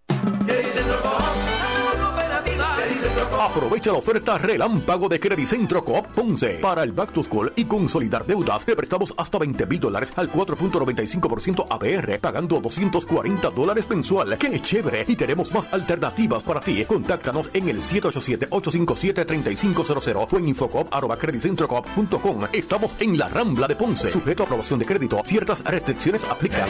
Aprovecha la oferta relámpago de Credicentro Coop Ponce para el Back to School y consolidar deudas. Te prestamos hasta 20 mil dólares al 4.95% APR, pagando 240 dólares mensual. ¡Qué chévere! Y tenemos más alternativas para ti. Contáctanos en el 787-857-3500 o en infocop.com. Estamos en la Rambla de Ponce. Sujeto a aprobación de crédito. Ciertas restricciones aplican.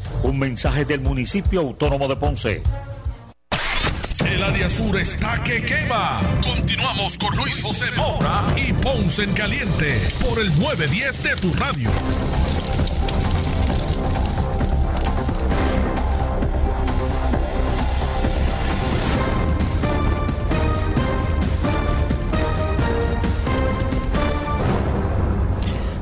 Un mensaje del municipio autónomo de Ponce. El área sur está que quema. Continuamos con Luis José Moura y Ponce en Caliente por el 910 de tu radio.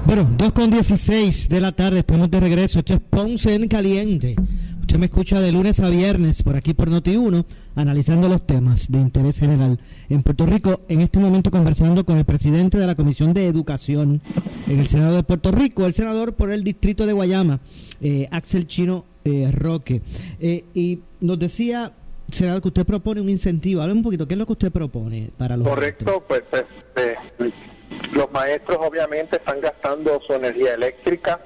Bueno, 2 con 16 de la tarde, estamos de regreso. Esto es Ponce en Caliente. Usted me escucha de lunes a viernes por aquí por Noti1, analizando los temas de interés general en Puerto Rico. En este momento conversando con el presidente de la Comisión de Educación en el Senado de Puerto Rico, el senador por el distrito de Guayama, eh, Axel Chino eh, Roque. Eh, y nos decía, senador, que usted propone un incentivo. Hable un poquito, ¿qué es lo que usted propone para los Correcto, pues este, los maestros obviamente están gastando su energía eléctrica,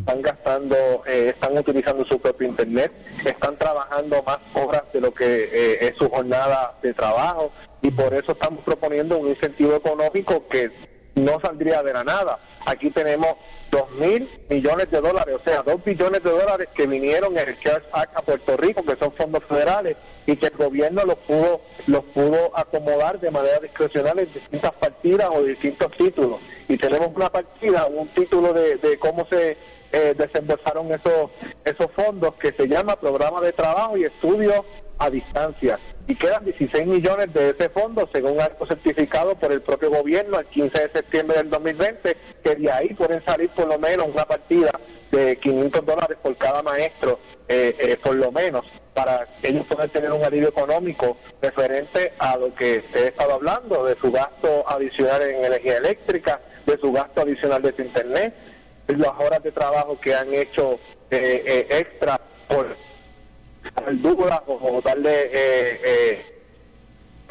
están gastando, eh, están utilizando su propio internet, están trabajando más horas de lo que eh, es su jornada de trabajo y por eso estamos proponiendo un incentivo económico que no saldría de la nada. Aquí tenemos dos mil millones de dólares, o sea, dos billones de dólares que vinieron en el CARES Act a Puerto Rico, que son fondos federales, y que el gobierno los pudo, los pudo acomodar de manera discrecional en distintas partidas o distintos títulos. Y tenemos una partida, un título de, de cómo se eh, desembolsaron esos, esos fondos que se llama Programa de Trabajo y Estudios a Distancia. Y quedan 16 millones de ese fondo, según algo certificado por el propio gobierno el 15 de septiembre del 2020, que de ahí pueden salir por lo menos una partida de 500 dólares por cada maestro, eh, eh, por lo menos, para ellos poder tener un alivio económico referente a lo que he estado hablando, de su gasto adicional en energía eléctrica, de su gasto adicional de su internet, las horas de trabajo que han hecho eh, extra por el duda o, darle eh,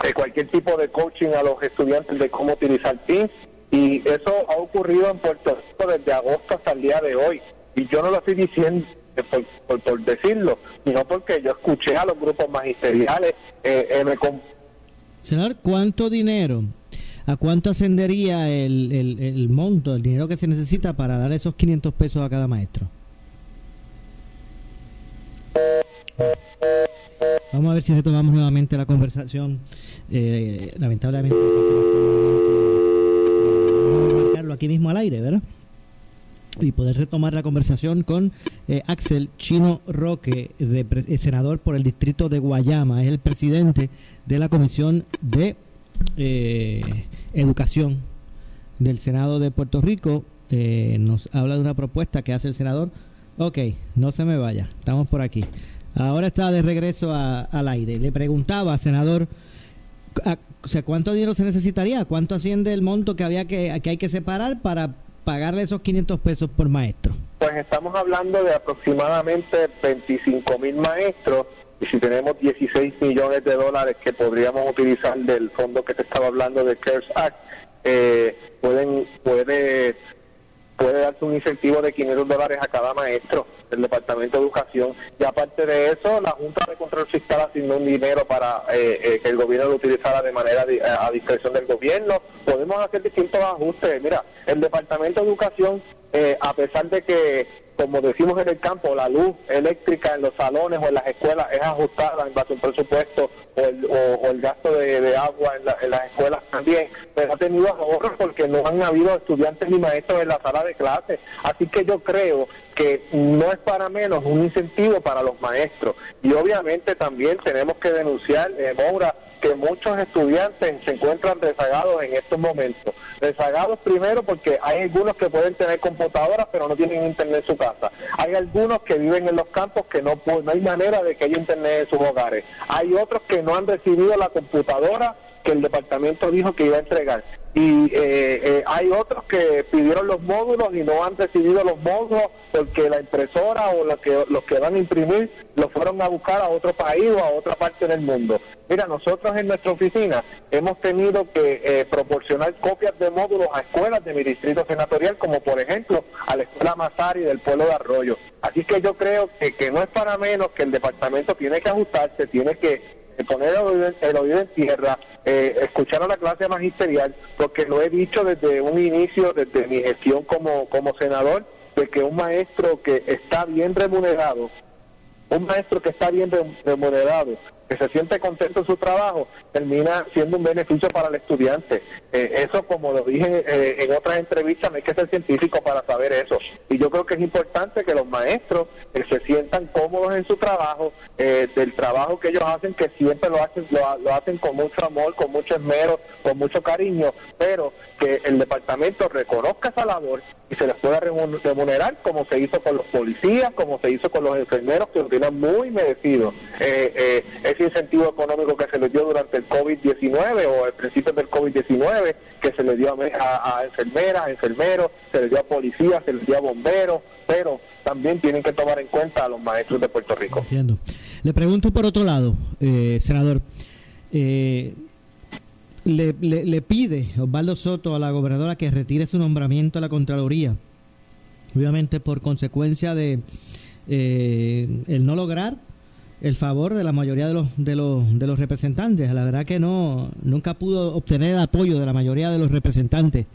eh, cualquier tipo de coaching a los estudiantes de cómo utilizar Teams. Y eso ha ocurrido en Puerto Rico desde agosto hasta el día de hoy. Y yo no lo estoy diciendo por, por, decirlo, sino porque yo escuché a los grupos magisteriales eh, me Senador, ¿cuánto dinero ¿A cuánto ascendería el, el, el, monto, el dinero que se necesita para dar esos 500 pesos a cada maestro? Vamos a ver si retomamos nuevamente la conversación. Eh, lamentablemente, vamos a marcarlo aquí mismo al aire, ¿verdad? Y poder retomar la conversación con eh, Axel Chino Roque, de, eh, senador por el distrito de Guayama, es el presidente de la Comisión de Educación del Senado de Puerto Rico. nos habla de una propuesta que hace el senador. Ok, no se me vaya, estamos por aquí. Ahora está de regreso al aire. Le preguntaba, senador, o sea, ¿cuánto dinero se necesitaría? ¿Cuánto asciende el monto que había que, que hay que separar para pagarle esos 500 pesos por maestro? Pues estamos hablando de aproximadamente 25 mil maestros y si tenemos 16 millones de dólares que podríamos utilizar del fondo que te estaba hablando de CARES Act, eh, pueden puede puede darse un incentivo de 500 dólares a cada maestro del Departamento de Educación. Y aparte de eso, la Junta de Control Fiscal asignó un dinero para eh, eh, que el gobierno lo utilizara de manera a discreción del gobierno. Podemos hacer distintos ajustes. Mira, el Departamento de Educación, eh, a pesar de que como decimos en el campo, la luz eléctrica en los salones o en las escuelas es ajustada en base a un presupuesto o el, o, el gasto de, agua en, las escuelas también, pero ha tenido ahorros porque no han habido estudiantes ni maestros en la sala de clases. Así que yo creo que no es para menos un incentivo para los maestros. Y obviamente también tenemos que denunciar, eh, que muchos estudiantes se encuentran rezagados en estos momentos. Rezagados primero porque hay algunos que pueden tener computadoras pero no tienen internet en su casa. Hay algunos que viven en los campos que no, no hay manera de que haya internet en sus hogares. Hay otros que no han recibido la computadora que el departamento dijo que iba a entregar y eh, eh, hay otros que pidieron los módulos y no han recibido los módulos porque la impresora o los que, los que van a imprimir los fueron a buscar a otro país o a otra parte del mundo. Mira, nosotros en nuestra oficina hemos tenido que eh, proporcionar copias de módulos a escuelas de mi distrito senatorial, como por ejemplo a la escuela Mazari del pueblo de Arroyo. Así que yo creo que, que no es para menos que el departamento tiene que ajustarse, tiene que poner el oído, en tierra, eh, escuchar a la clase magisterial, porque lo he dicho desde un inicio, desde mi gestión como, como senador, de que un maestro que está bien remunerado, un maestro que está bien remunerado, que se siente contento en su trabajo, termina siendo un beneficio para el estudiante. Eh, eso, como lo dije eh, en otras entrevistas, no hay que ser científico para saber eso. Y yo creo que es importante que los maestros eh, se sientan cómodos en su trabajo, del trabajo que ellos hacen, que siempre lo hacen, lo, hacen con mucho amor, con mucho esmero, con mucho cariño, pero que el departamento reconozca esa labor y se les pueda remunerar como se hizo con los policías, como se hizo con los enfermeros, que lo tienen muy merecido. Ese incentivo económico que se les dio durante el COVID-19 o al principio del COVID-19, que se le dio a, enfermeras, enfermeros, se le dio a policías, se les dio a bomberos, pero también tienen que tomar en cuenta a los maestros de Puerto Rico. Entiendo. Le pregunto por otro lado, eh, senador, eh, le, le, pide Osvaldo Soto a la gobernadora que retire su nombramiento a la Contraloría, obviamente por consecuencia de eh, el no lograr el favor de la mayoría de los de los de los representantes. La verdad que no nunca pudo obtener el apoyo de la mayoría de los representantes.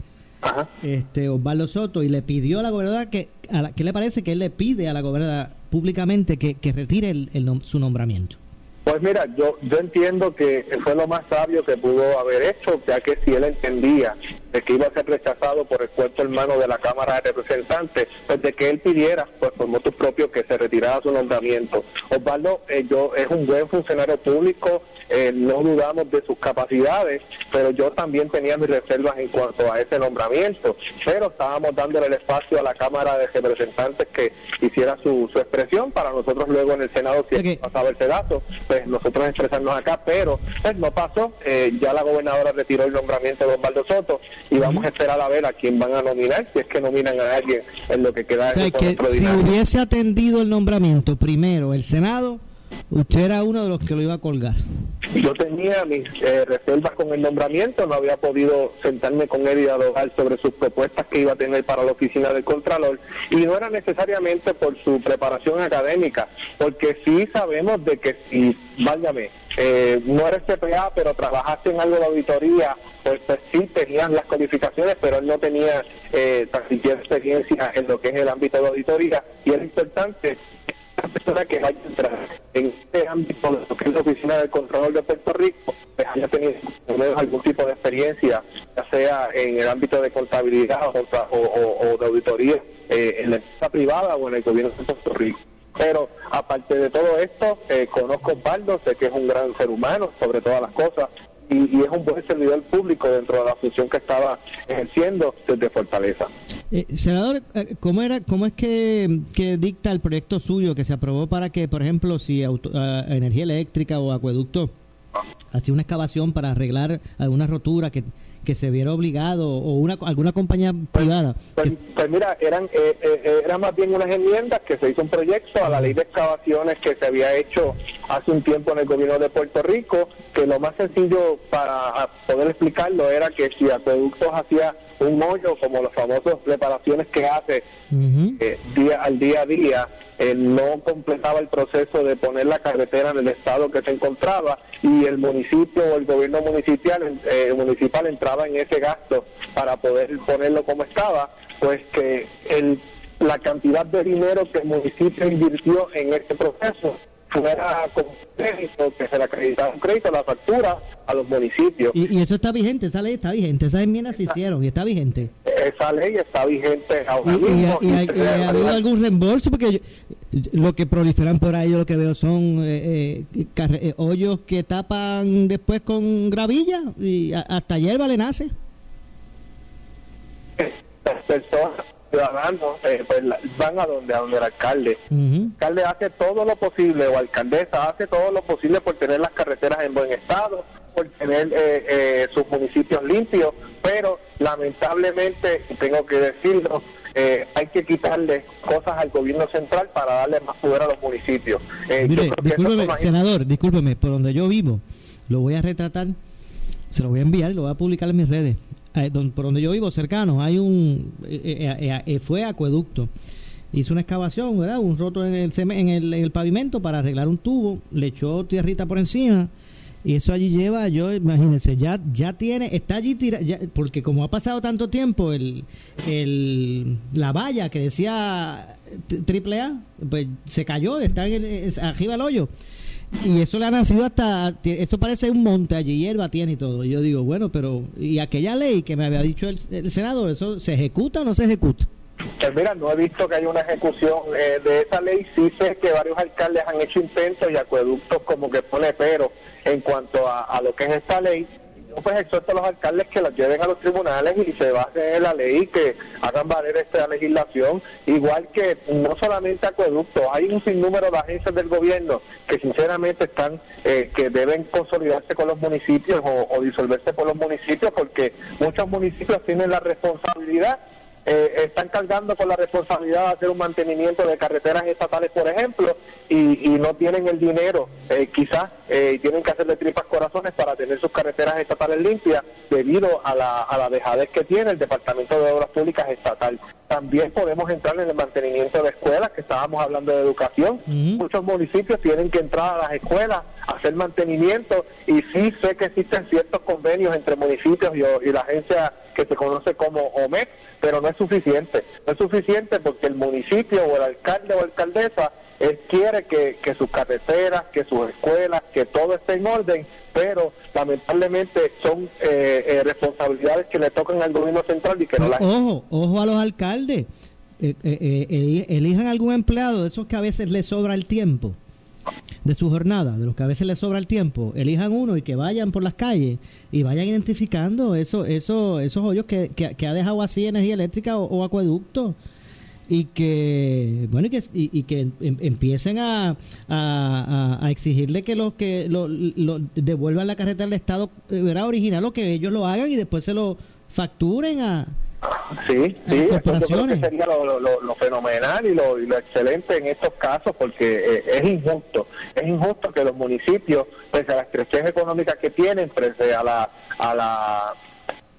Este Osvaldo Soto y le pidió a la gobernadora que a ¿qué le parece que él le pide a la gobernadora públicamente que, que retire el, su nombramiento? Pues mira, yo yo entiendo que fue lo más sabio que pudo haber hecho, ya que si él entendía de que iba a ser rechazado por el cuerpo hermano de la Cámara de Representantes, pues de que él pidiera, pues por motu propio, que se retirara su nombramiento. Osvaldo eh, yo, es un buen funcionario público, eh, no dudamos de sus capacidades, pero yo también tenía mis reservas en cuanto a ese nombramiento, pero estábamos dándole el espacio a la Cámara de Representantes que hiciera su, su expresión para nosotros luego en el Senado, si okay. pasaba ese dato, pues nosotros expresarnos acá, pero pues no pasó, eh, ya la gobernadora retiró el nombramiento de Osvaldo Soto y vamos a esperar a ver a quién van a nominar, si es que nominan a alguien en lo que queda. O que si hubiese atendido el nombramiento primero el Senado, Usted era uno de los que lo iba a colgar. Yo tenía mis eh, reservas con el nombramiento, no había podido sentarme con él y dialogar sobre sus propuestas que iba a tener para la oficina del Contralor y no era necesariamente por su preparación académica, porque sí sabemos de que si, váyame, eh, no eres CPA, pero trabajaste en algo de auditoría, pues, pues sí tenías las calificaciones, pero él no tenía eh, tan experiencia en lo que es el ámbito de auditoría y es importante persona que vaya a entrar en este ámbito lo que es la Oficina del Control de Puerto Rico, pues haya tenido algún tipo de experiencia, ya sea en el ámbito de contabilidad o, de auditoría eh, en la empresa privada o en el gobierno de Puerto Rico. Pero aparte de todo esto, eh, conozco a Osvaldo, sé que es un gran ser humano, sobre todas las cosas, y, es un buen servidor público dentro de la función que estaba ejerciendo desde Fortaleza. Eh, senador, eh, ¿cómo era, cómo es que, dicta el proyecto suyo que se aprobó para que, por ejemplo, si auto, eh, energía eléctrica o acueducto hacía una excavación para arreglar alguna rotura que que se viera obligado o una alguna compañía pues, privada. Pues, pues, mira, eran eh, eh, eran más bien unas enmiendas que se hizo un proyecto a la ley de excavaciones que se había hecho hace un tiempo en el gobierno de Puerto Rico, que lo más sencillo para poder explicarlo era que si Acueductos hacía un hoyo como los famosos reparaciones que hace eh, día al día a día, no completaba el proceso de poner la carretera en el estado que se encontraba y el municipio o el gobierno municipal, eh, municipal entraba en ese gasto para poder ponerlo como estaba, pues que el, la cantidad de dinero que el municipio invirtió en este proceso fuera con crédito, que se le acreditara un crédito, la factura a los municipios. Y, eso está vigente, esa ley está vigente, esas enmiendas se hicieron y está vigente. Esa ley está vigente ahora y, mismo. ¿Y, ha habido algún reembolso? Porque lo que proliferan por ahí, yo lo que veo son eh, eh, eh, hoyos que tapan después con gravilla y hasta hierba le nace. Personas ciudadanos eh, pues, van a donde a donde el alcalde. El alcalde hace todo lo posible o alcaldesa hace todo lo posible por tener las carreteras en buen estado, por tener eh, eh, sus municipios limpios, pero lamentablemente, tengo que decirlo, hay que quitarle cosas al gobierno central para darle más poder a los municipios. Mire, discúlpeme, senador, discúlpeme, por donde yo vivo, lo voy a retratar, se lo voy a enviar y lo voy a publicar en mis redes. Eh, por donde yo vivo, cercano, hay un. Eh, eh, fue acueducto. Hizo una excavación. Un roto en el, en el, en el pavimento para arreglar un tubo, le echó tierrita por encima. Y eso allí lleva, yo, imagínense, ya, ya tiene, está allí tira, porque como ha pasado tanto tiempo, el, el, la valla que decía triple A, pues se cayó, está en arriba el hoyo. Y eso le ha nacido hasta, eso parece un monte allí, hierba tiene y todo. Y yo digo, bueno, pero, ¿y aquella ley que me había dicho el, el Senado, eso se ejecuta o no se ejecuta? Pues mira, no he visto que haya una ejecución eh, de esa ley. Sí sé que varios alcaldes han hecho intentos y acueductos como que pone pero en cuanto a, a lo que es esta ley. Pues exhorto a los alcaldes que las lleven a los tribunales y se basen en la ley que hagan valer esta legislación. Igual que no solamente acueductos, hay un sinnúmero de agencias del gobierno que sinceramente están, eh, que deben consolidarse con los municipios o, o disolverse por los municipios porque muchos municipios tienen la responsabilidad eh, están cargando con la responsabilidad de hacer un mantenimiento de carreteras estatales, por ejemplo, y, no tienen el dinero, eh, quizás, eh, tienen que hacerle tripas corazones para tener sus carreteras estatales limpias debido a la, a la dejadez que tiene el Departamento de Obras Públicas Estatal. También podemos entrar en el mantenimiento de escuelas, que estábamos hablando de educación. Muchos municipios tienen que entrar a las escuelas a hacer mantenimiento y sí sé que existen ciertos convenios entre municipios y, y la agencia que se conoce como OMEC, pero no es suficiente. No es suficiente porque el municipio o el alcalde o alcaldesa él quiere que, que sus carreteras, que sus escuelas, que todo esté en orden, pero lamentablemente son eh, eh, responsabilidades que le tocan al gobierno central y que no las... Ojo, ojo a los alcaldes. Eh, eh, elijan algún empleado de esos que a veces les sobra el tiempo de su jornada, de los que a veces les sobra el tiempo, elijan uno y que vayan por las calles y vayan identificando eso, eso, esos hoyos que, que, que ha dejado así energía eléctrica o acueducto y que bueno y que, y, y que em, empiecen a, a, a, exigirle que los que lo, lo devuelvan la carretera al estado era original o que ellos lo hagan y después se lo facturen a Sí, sí, eso yo creo que sería lo, lo, lo, fenomenal y lo, y lo, excelente en estos casos porque eh, es injusto, es injusto que los municipios, pese a la estrechez económica que tienen, pese a la, a la,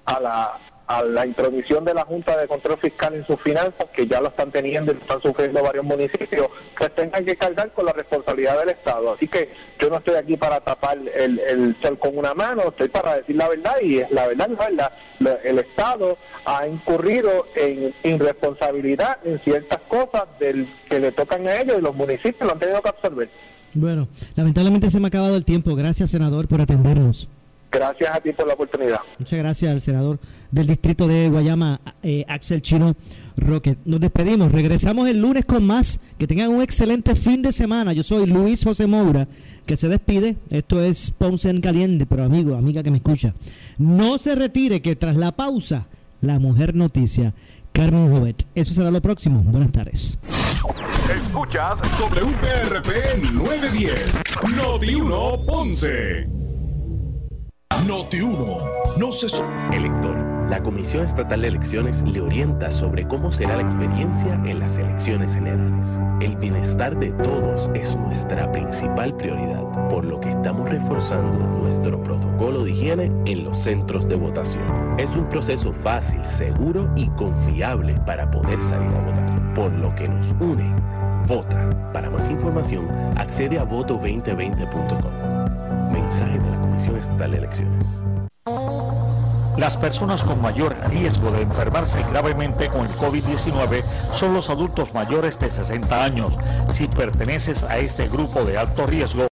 a la a la intromisión de la Junta de Control Fiscal en sus finanzas, que ya lo están teniendo y lo están sufriendo varios municipios, pues tengan que cargar con la responsabilidad del Estado. Así que yo no estoy aquí para tapar el, el sol con una mano, estoy para decir la verdad y la verdad es la verdad. El Estado ha incurrido en irresponsabilidad en ciertas cosas del que le tocan a ellos y los municipios lo han tenido que absorber. Bueno, lamentablemente se me ha acabado el tiempo. Gracias, senador, por atendernos. Gracias a ti por la oportunidad. Muchas gracias al senador del distrito de Guayama, eh, Axel Chino Roque. Nos despedimos, regresamos el lunes con más. Que tengan un excelente fin de semana. Yo soy Luis José Moura, que se despide. Esto es Ponce en Caliente, pero amigo, amiga que me escucha, no se retire, que tras la pausa, la mujer noticia, Carmen Jovet. Eso será lo próximo. Buenas tardes. Escuchas WPRP 910, Noti 1 Ponce. Noti 1, no se... Elector, la Comisión Estatal de Elecciones le orienta sobre cómo será la experiencia en las elecciones generales. El bienestar de todos es nuestra principal prioridad, por lo que estamos reforzando nuestro protocolo de higiene en los centros de votación. Es un proceso fácil, seguro y confiable para poder salir a votar, por lo que nos une. Vota. Para más información, accede a voto2020.com. Mensaje de la Comisión Estatal de Elecciones. Las personas con mayor riesgo de enfermarse gravemente con el COVID-19 son los adultos mayores de 60 años. Si perteneces a este grupo de alto riesgo,